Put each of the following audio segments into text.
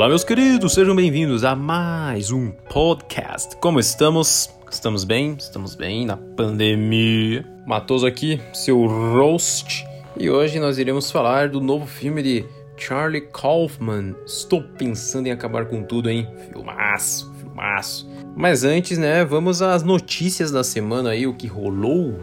Olá, meus queridos, sejam bem-vindos a mais um podcast. Como estamos? Estamos bem? Estamos bem na pandemia. Matoso aqui, seu roast. E hoje nós iremos falar do novo filme de Charlie Kaufman. Estou pensando em acabar com tudo, hein? Filmaço, filmaço. Mas antes, né, vamos às notícias da semana aí, o que rolou.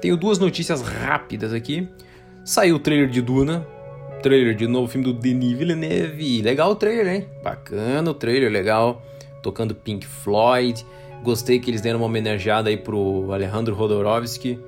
Tenho duas notícias rápidas aqui. Saiu o trailer de Duna, trailer de novo filme do Denis Villeneuve. Legal o trailer, hein? Bacana o trailer, legal. Tocando Pink Floyd. Gostei que eles deram uma homenageada aí pro Alejandro Rodorovsky,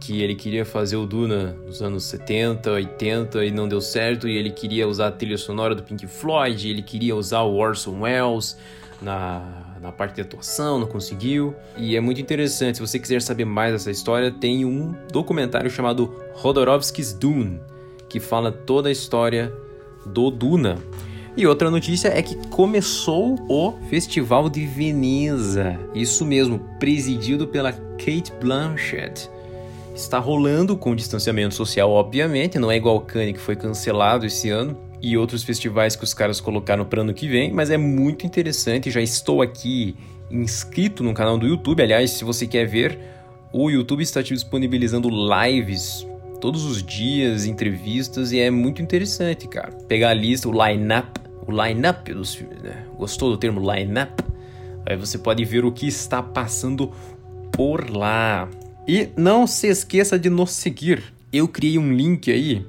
que ele queria fazer o Duna nos anos 70, 80 e não deu certo, e ele queria usar a trilha sonora do Pink Floyd, ele queria usar o Orson Welles na, na parte de atuação, não conseguiu. E é muito interessante, se você quiser saber mais dessa história, tem um documentário chamado Rodorovsky's Dune, que fala toda a história do Duna. E outra notícia é que começou o Festival de Veneza. Isso mesmo, presidido pela Kate Blanchett. Está rolando com distanciamento social, obviamente, não é igual o Cannes que foi cancelado esse ano e outros festivais que os caras colocaram para ano que vem, mas é muito interessante. Já estou aqui inscrito no canal do YouTube. Aliás, se você quer ver, o YouTube está te disponibilizando lives todos os dias, entrevistas, e é muito interessante, cara. Pegar a lista, o line-up, o line-up dos filmes, né? Gostou do termo line-up? Aí você pode ver o que está passando por lá. E não se esqueça de nos seguir. Eu criei um link aí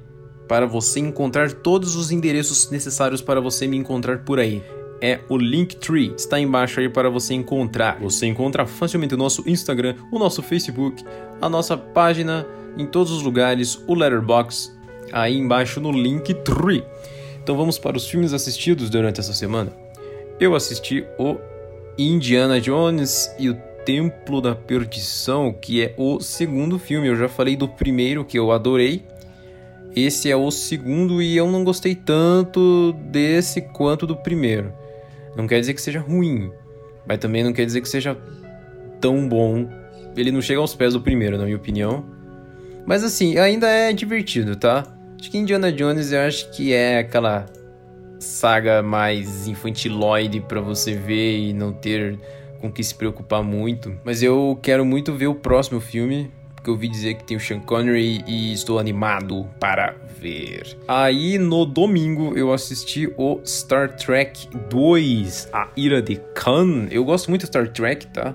para você encontrar todos os endereços necessários para você me encontrar por aí. É o Linktree, está embaixo aí para você encontrar. Você encontra facilmente o nosso Instagram, o nosso Facebook, a nossa página em todos os lugares, o Letterbox aí embaixo no Linktree. Então vamos para os filmes assistidos durante essa semana. Eu assisti o Indiana Jones e o Templo da Perdição, que é o segundo filme. Eu já falei do primeiro que eu adorei. Esse é o segundo e eu não gostei tanto desse quanto do primeiro. Não quer dizer que seja ruim, mas também não quer dizer que seja tão bom. Ele não chega aos pés do primeiro, na minha opinião. Mas assim, ainda é divertido, tá? Acho que Indiana Jones eu acho que é aquela saga mais infantiloide para você ver e não ter com que se preocupar muito. Mas eu quero muito ver o próximo filme, porque eu ouvi dizer que tem o Sean Connery e estou animado para ver. Aí no domingo eu assisti o Star Trek 2, A Ira de Khan. Eu gosto muito de Star Trek, tá?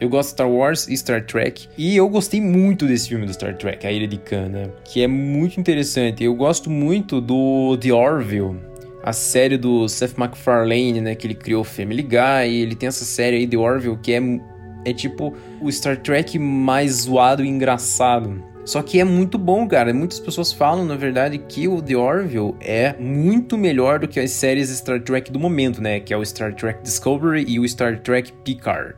Eu gosto de Star Wars e Star Trek. E eu gostei muito desse filme do Star Trek, A Ilha de Khan, né? Que é muito interessante. Eu gosto muito do The Orville, a série do Seth MacFarlane, né? Que ele criou Family Guy. Ele tem essa série aí, The Orville, que é, é tipo o Star Trek mais zoado e engraçado. Só que é muito bom, cara. Muitas pessoas falam, na verdade, que o The Orville é muito melhor do que as séries Star Trek do momento, né? Que é o Star Trek Discovery e o Star Trek Picard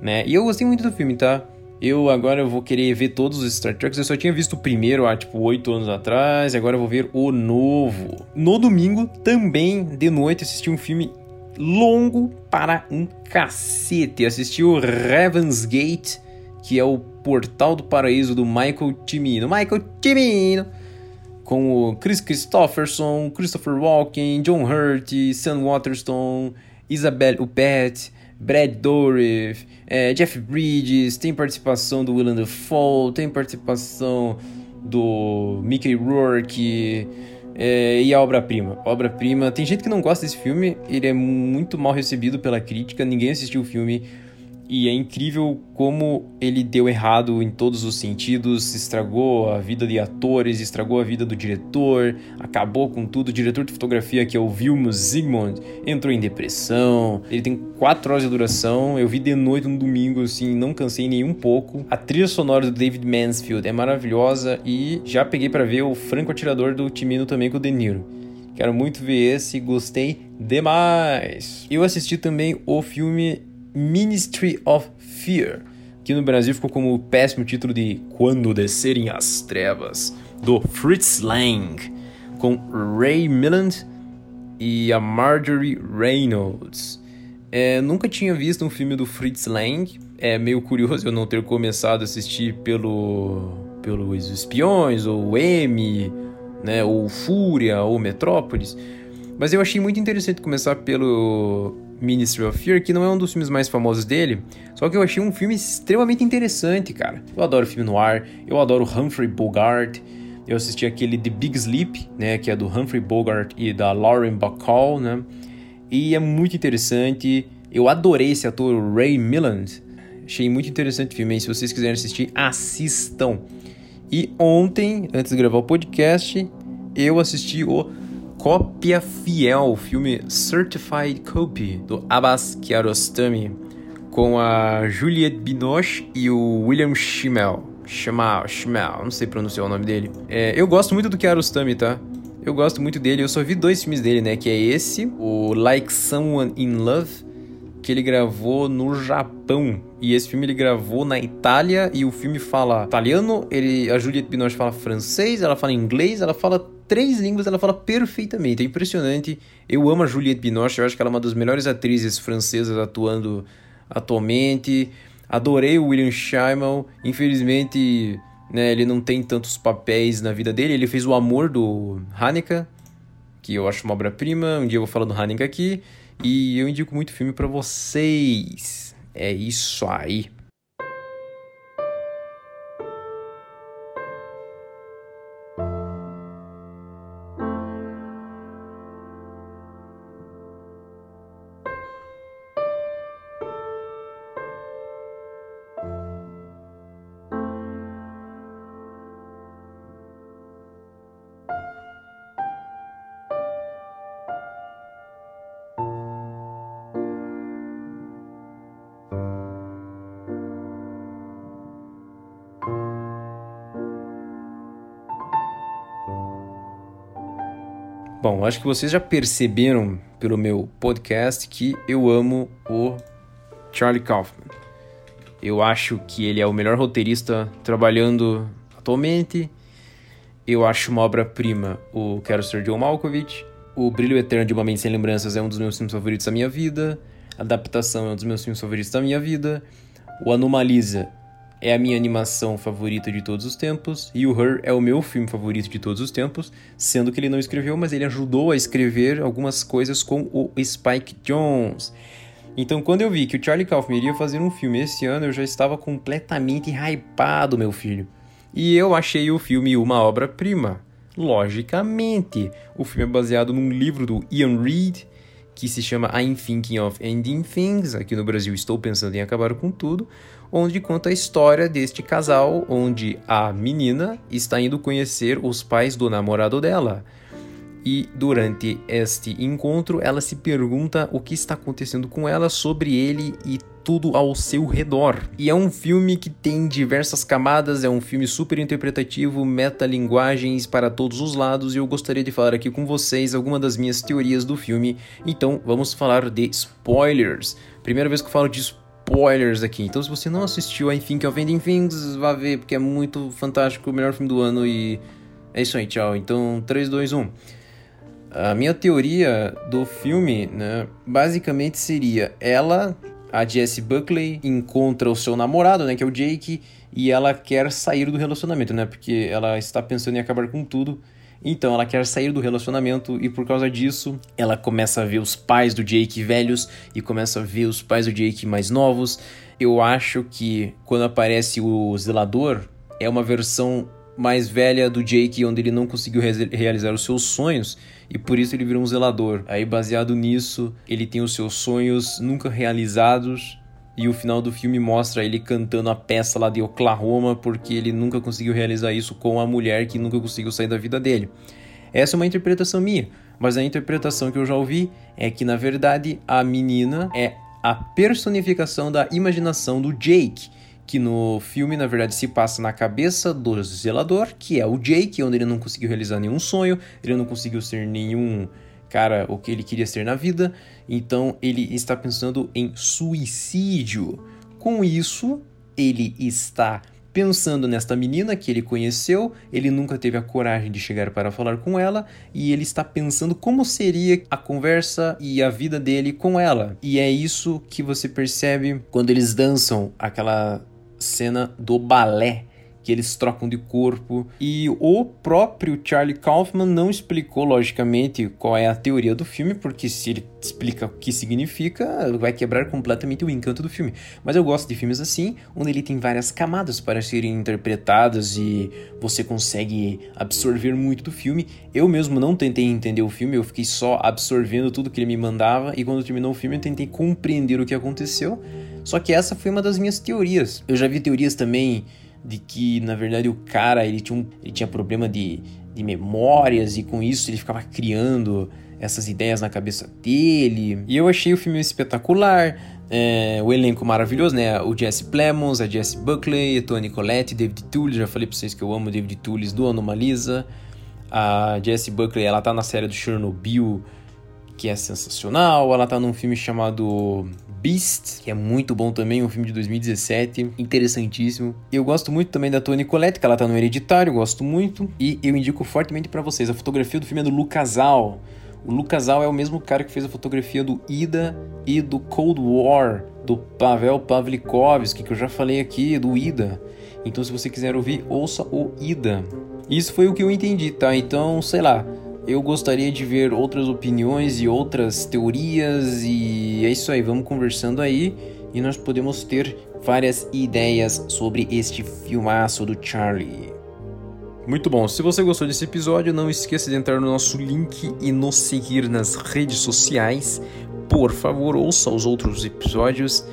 né? E eu gostei muito do filme, tá? Eu agora vou querer ver todos os Star Treks. Eu só tinha visto o primeiro há tipo oito anos atrás. E agora eu vou ver o novo. No domingo, também de noite, assisti um filme longo para um cacete. Assisti o Raven's Gate, que é o Portal do Paraíso do Michael Cimino. Michael Cimino! Com o Chris Christopherson, Christopher Walken, John Hurt, Sam Waterston, Isabelle Huppert. Brad Dourif, é, Jeff Bridges, tem participação do Willem Dafoe, tem participação do Mickey Rourke é, e a obra-prima. Obra-prima, tem gente que não gosta desse filme, ele é muito mal recebido pela crítica, ninguém assistiu o filme e é incrível como ele deu errado em todos os sentidos, estragou a vida de atores, estragou a vida do diretor, acabou com tudo. O diretor de fotografia, que é o Vilmos Zsigmond, entrou em depressão. Ele tem quatro horas de duração. Eu vi de noite no domingo, assim, não cansei nem um pouco. A trilha sonora do David Mansfield é maravilhosa e já peguei para ver o Franco Atirador do Timino também com o De Niro. Quero muito ver esse, gostei demais. Eu assisti também o filme Ministry of Fear, que no Brasil ficou como o péssimo título de Quando Descerem as Trevas, do Fritz Lang, com Ray Milland e a Marjorie Reynolds. É, nunca tinha visto um filme do Fritz Lang, é meio curioso eu não ter começado a assistir pelo pelos Espiões, ou M, né, ou Fúria, ou Metrópolis, Mas eu achei muito interessante começar pelo Ministry of Fear, que não é um dos filmes mais famosos dele, só que eu achei um filme extremamente interessante, cara. Eu adoro filme no ar, eu adoro Humphrey Bogart, eu assisti aquele The Big Sleep, né, que é do Humphrey Bogart e da Lauren Bacall, né, e é muito interessante. Eu adorei esse ator, Ray Milland. Achei muito interessante o filme, hein? se vocês quiserem assistir, assistam. E ontem, antes de gravar o podcast, eu assisti o Cópia Fiel, o filme Certified Copy, do Abbas Kiarostami, com a Juliette Binoche e o William Schimmel. Schimmel, Schimmel, não sei pronunciar o nome dele. É, eu gosto muito do Kiarostami, tá? Eu gosto muito dele, eu só vi dois filmes dele, né? Que é esse, o Like Someone in Love, que ele gravou no Japão. E esse filme ele gravou na Itália e o filme fala italiano, ele, a Juliette Binoche fala francês, ela fala inglês, ela fala três línguas, ela fala perfeitamente. É impressionante. Eu amo a Juliette Binoche, eu acho que ela é uma das melhores atrizes francesas atuando atualmente. Adorei o William Shyamall. Infelizmente, né, ele não tem tantos papéis na vida dele. Ele fez o Amor do Haneke, que eu acho uma obra-prima. Um dia eu vou falar do Haneke aqui. E eu indico muito filme para vocês. É isso aí. Bom, acho que vocês já perceberam pelo meu podcast que eu amo o Charlie Kaufman. Eu acho que ele é o melhor roteirista trabalhando atualmente. Eu acho uma obra-prima o Quero Ser John Malkovich. O Brilho Eterno de Uma Mente Sem Lembranças é um dos meus filmes favoritos da minha vida. A Adaptação é um dos meus filmes favoritos da minha vida. O Anomalisa é a minha animação favorita de todos os tempos, e o Her é o meu filme favorito de todos os tempos, sendo que ele não escreveu, mas ele ajudou a escrever algumas coisas com o Spike Jones. Então, quando eu vi que o Charlie Kaufman iria fazer um filme esse ano, eu já estava completamente hypado, meu filho. E eu achei o filme uma obra-prima. Logicamente, o filme é baseado num livro do Ian Reid, que se chama I'm Thinking of Ending Things. Aqui no Brasil, estou pensando em acabar com tudo onde conta a história deste casal, onde a menina está indo conhecer os pais do namorado dela. E durante este encontro, ela se pergunta o que está acontecendo com ela, sobre ele e tudo ao seu redor. E é um filme que tem diversas camadas, é um filme super interpretativo, metalinguagens para todos os lados, e eu gostaria de falar aqui com vocês algumas das minhas teorias do filme. Então, vamos falar de spoilers. Primeira vez que eu falo de spoilers spoilers aqui. Então, se você não assistiu a I Think of Ending Things, vá ver, porque é muito fantástico, o melhor filme do ano e é isso aí, tchau. Então, 3, 2, 1. A minha teoria do filme, né, basicamente seria ela, a Jessie Buckley, encontra o seu namorado, né, que é o Jake, e ela quer sair do relacionamento, né, porque ela está pensando em acabar com tudo então ela quer sair do relacionamento e por causa disso ela começa a ver os pais do Jake velhos e começa a ver os pais do Jake mais novos. Eu acho que quando aparece o zelador é uma versão mais velha do Jake onde ele não conseguiu re realizar os seus sonhos e por isso ele virou um zelador. Aí baseado nisso, ele tem os seus sonhos nunca realizados e o final do filme mostra ele cantando a peça lá de Oklahoma porque ele nunca conseguiu realizar isso com a mulher que nunca conseguiu sair da vida dele. Essa é uma interpretação minha, mas a interpretação que eu já ouvi é que na verdade a menina é a personificação da imaginação do Jake, que no filme na verdade se passa na cabeça do zelador, que é o Jake, onde ele não conseguiu realizar nenhum sonho, ele não conseguiu ser nenhum cara o que ele queria ser na vida, então ele está pensando em suicídio. Com isso, ele está pensando nesta menina que ele conheceu, ele nunca teve a coragem de chegar para falar com ela e ele está pensando como seria a conversa e a vida dele com ela. E é isso que você percebe quando eles dançam aquela cena do balé que eles trocam de corpo. E o próprio Charlie Kaufman não explicou, logicamente, qual é a teoria do filme, porque se ele explica o que significa, vai quebrar completamente o encanto do filme. Mas eu gosto de filmes assim, onde ele tem várias camadas para serem interpretadas e você consegue absorver muito do filme. Eu mesmo não tentei entender o filme, eu fiquei só absorvendo tudo que ele me mandava e quando terminou o filme eu tentei compreender o que aconteceu. Só que essa foi uma das minhas teorias. Eu já vi teorias também de que, na verdade, o cara ele tinha, um, ele tinha problema de, de memórias e com isso ele ficava criando essas ideias na cabeça dele. E eu achei o filme espetacular. É, o elenco maravilhoso, né? O Jesse Plemons, a Jesse Buckley, a Tony Collette, David Tullis. Já falei pra vocês que eu amo David Tullis do Anomalisa. A Jesse Buckley, ela tá na série do Chernobyl, que é sensacional. Ela tá num filme chamado Beast, que é muito bom também, um filme de 2017, interessantíssimo. Eu gosto muito também da Toni Collette, que ela tá no Hereditário, gosto muito. E eu indico fortemente para vocês, a fotografia do filme é do Lucasal. O Lucasal é o mesmo cara que fez a fotografia do Ida e do Cold War, do Pavel Pavlikovsky, que eu já falei aqui, do Ida. Então, se você quiser ouvir, ouça o Ida. Isso foi o que eu entendi, tá? Então, sei lá, eu gostaria de ver outras opiniões e outras teorias e é isso aí, vamos conversando aí e nós podemos ter várias ideias sobre este filmaço do Charlie. Muito bom, se você gostou desse episódio, não esqueça de entrar no nosso link e nos seguir nas redes sociais. Por favor, ouça os outros episódios.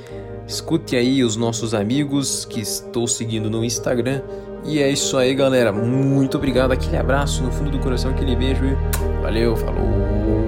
Escute aí os nossos amigos que estou seguindo no Instagram e é isso aí, galera. Muito obrigado. Aquele abraço no fundo do coração, aquele beijo. Valeu, falou.